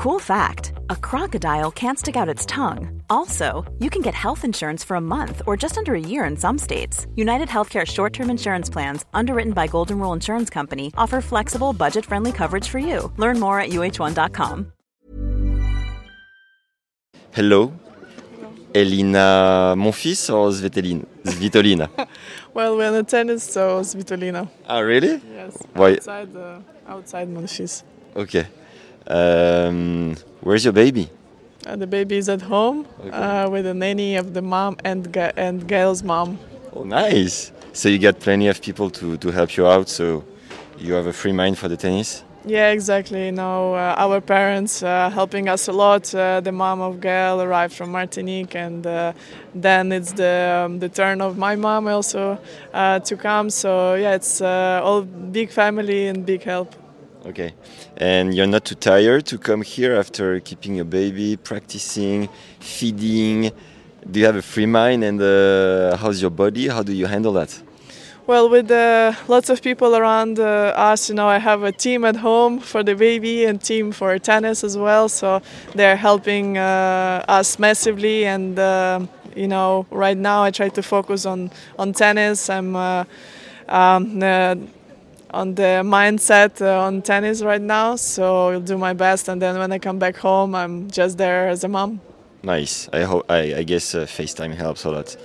Cool fact a crocodile can't stick out its tongue. Also, you can get health insurance for a month or just under a year in some states. United Healthcare short term insurance plans, underwritten by Golden Rule Insurance Company, offer flexible, budget friendly coverage for you. Learn more at uh1.com. Hello. Elina Monfils or Svetoline? Svitolina? well, we're in the tennis, so Svitolina. Ah, really? Yes. Why? Outside, uh, outside Monfils. Okay. Um, where's your baby? Uh, the baby is at home Okay. uh, with a nanny of the mom and Ga- and Gaël's mom. Oh, nice. So you got plenty of people to, to help you out, so you have a free mind for the tennis? Yeah, exactly. You know, uh, our parents uh, helping us a lot. Uh, the mom of Gaël arrived from Martinique, and uh, then it's the um, the turn of my mom also uh, to come. So yeah, it's uh, all big family and big help. Okay. And you're not too tired to come here after keeping a baby, practicing, feeding? Do you have a free mind and uh, how's your body? How do you handle that? Well, with uh, lots of people around uh, us, you know, I have a team at home for the baby and team for tennis as well. So they're helping uh, us massively. And uh, you know, right now I try to focus on on tennis. I'm uh, um, uh, on the mindset uh, on tennis right now. So I'll do my best. And then when I come back home, I'm just there as a mom. Nice. I hope. I, I guess uh, FaceTime helps a lot.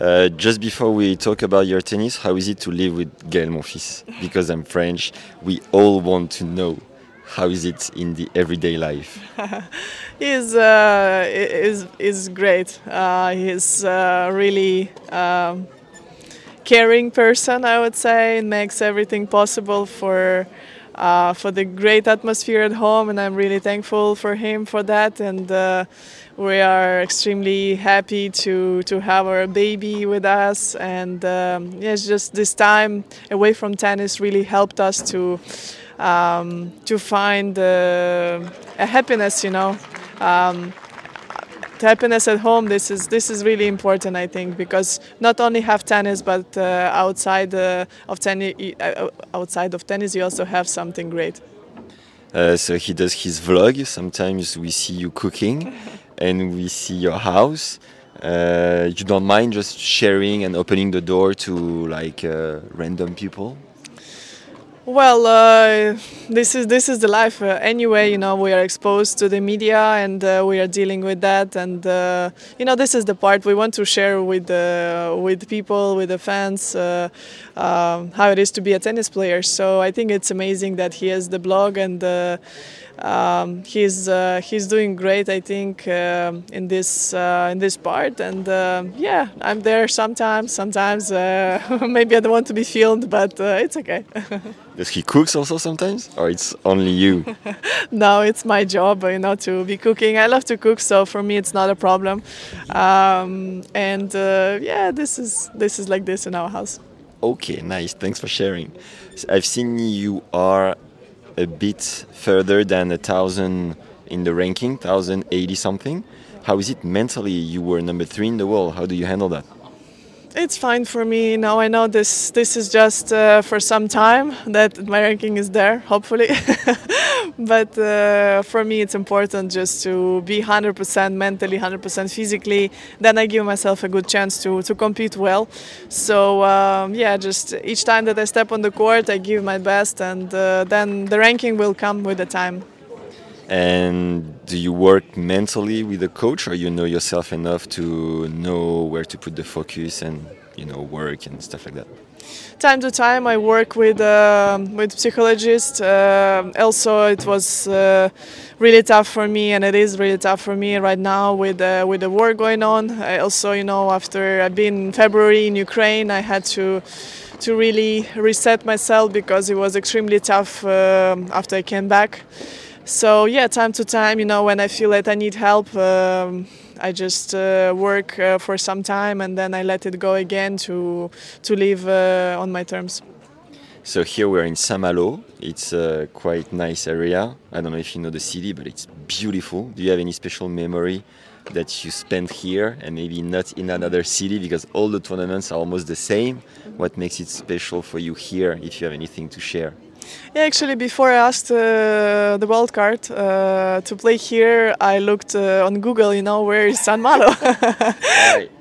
Uh, just before we talk about your tennis, how is it to live with Gaël Monfils? Because I'm French, we all want to know how is it in the everyday life. He's uh, is is great. Uh, he's uh, really um, caring person. I would say and makes everything possible for. Uh, for the great atmosphere at home, and I'm really thankful for him for that. And uh, we are extremely happy to to have our baby with us. And um, yeah, it's just this time away from tennis really helped us to um, to find uh, a happiness. You know, um, happiness at home. This is this is really important, I think, because not only have tennis, but uh, outside uh, of tennis, uh, outside of tennis, you also have something great. Uh, so he does his vlog. Sometimes we see you cooking and we see your house. Uh, you don't mind just sharing and opening the door to like uh, random people? Well, uh, this is this is the life. Uh, anyway, you know, we are exposed to the media, and uh, we are dealing with that. And uh, you know, this is the part we want to share with uh, with people, with the fans, uh, um, how it is to be a tennis player. So I think it's amazing that he has the blog, and um, he's uh, he's doing great. I think um in this uh, in this part, and uh, yeah, I'm there sometimes. Sometimes uh, maybe I don't want to be filmed, but uh, it's okay. Does he cooks also sometimes, or it's only you? no, it's my job, you know, to be cooking. I love to cook, so for me, it's not a problem. Um, and uh, yeah, this is this is like this in our house. Okay, nice. Thanks for sharing. I've seen you are a bit further than a thousand in the ranking, thousand eighty something. How is it mentally? You were number three in the world. How do you handle that? It's fine for me. Now I know this. This is just uh, for some time that my ranking is there, hopefully. but uh, for me, it's important just to be 100% mentally, 100% physically. Then I give myself a good chance to to compete well. So um, yeah, just each time that I step on the court, I give my best, and uh, then the ranking will come with the time. And do you work mentally with a coach, or you know yourself enough to know where to put the focus and you know work and stuff like that? time to time I work with uh, with psychologists. Uh, also, it was uh, really tough for me, and it is really tough for me right now with uh, with the war going on. I also, you know, after I've been in February in Ukraine, I had to to really reset myself because it was extremely tough um after I came back. So yeah, time to time, you know, when I feel that I need help. Um, I just uh, work uh, for some time and then I let it go again to to live uh, on my terms. So here we're in Saint-Malo. It's a quite nice area. I don't know if you know the city, but it's beautiful. Do you have any special memory that you spent here and maybe not in another city because all the tournaments are almost the same? What makes it special for you here if you have anything to share? Yeah, actually, before I asked uh, the wild card uh, to play here, I looked uh, on Google. You know, where is Saint-Malo?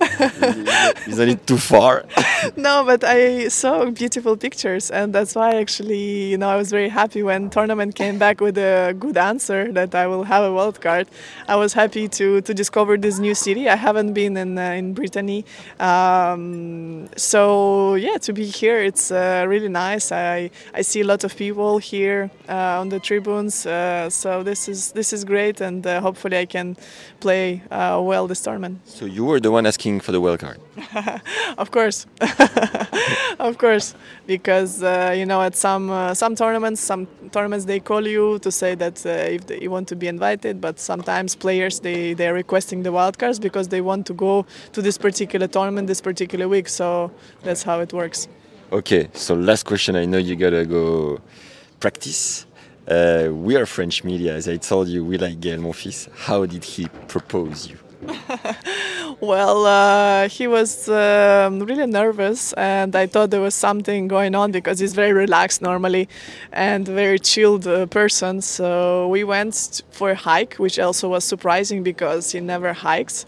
Isn't it too far? no, but I saw beautiful pictures, and that's why actually, you know, I was very happy when tournament came back with a good answer that I will have a wild card. I was happy to to discover this new city. I haven't been in uh, in Brittany, um, so yeah, to be here, it's uh, really nice. I I see a lot of people here uh, on the tribunes, uh, so this is this is great, and uh, hopefully I can play uh, well this tournament. So you were the one asking for the wild card. of course, of course, because uh, you know at some uh, some tournaments, some tournaments they call you to say that uh, if they, you want to be invited, but sometimes players they they are requesting the wildcards because they want to go to this particular tournament this particular week. So that's how it works. Okay, so last question. I know you gotta go practice. Uh, we are French media, as I told you. We like Gael Monfils. How did he propose you? Well, uh, he was um, really nervous, and I thought there was something going on because he's very relaxed normally and very chilled uh, person. So we went for a hike, which also was surprising because he never hikes.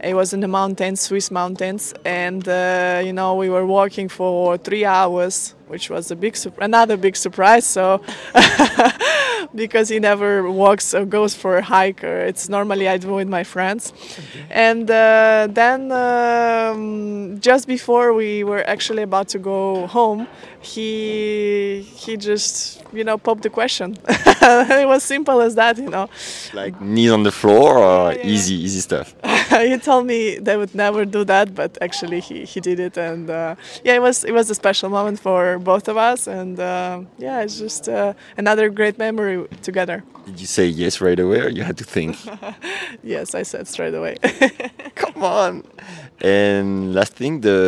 It was in the mountains, Swiss mountains, and uh, you know we were walking for three hours, which was a big another big surprise. So because he never walks or goes for a hike, or it's normally I do with my friends, and uh, then um, just before we were actually about to go home, he he just you know popped the question. it was simple as that, you know. Like knees on the floor or yeah, yeah. easy easy stuff. he told me they would never do that, but actually he, he did it, and uh, yeah, it was it was a special moment for both of us, and uh, yeah, it's just uh, another great memory together. Did you say yes right away, or you had to think? yes, I said straight away. Come on. And last thing, the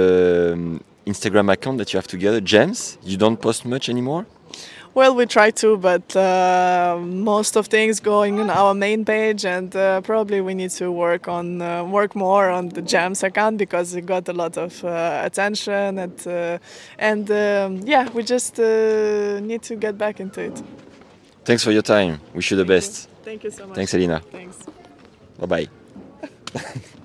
um, Instagram account that you have together, Gems. You don't post much anymore. Well, we try to, but uh, most of things going on our main page, and uh, probably we need to work on uh, work more on the Gems account because it got a lot of uh, attention, and uh, and um, yeah, we just uh, need to get back into it. Thanks for your time. Wish you the Thank best. You. Thank you so much. Thanks, Elina. Thanks. Bye bye.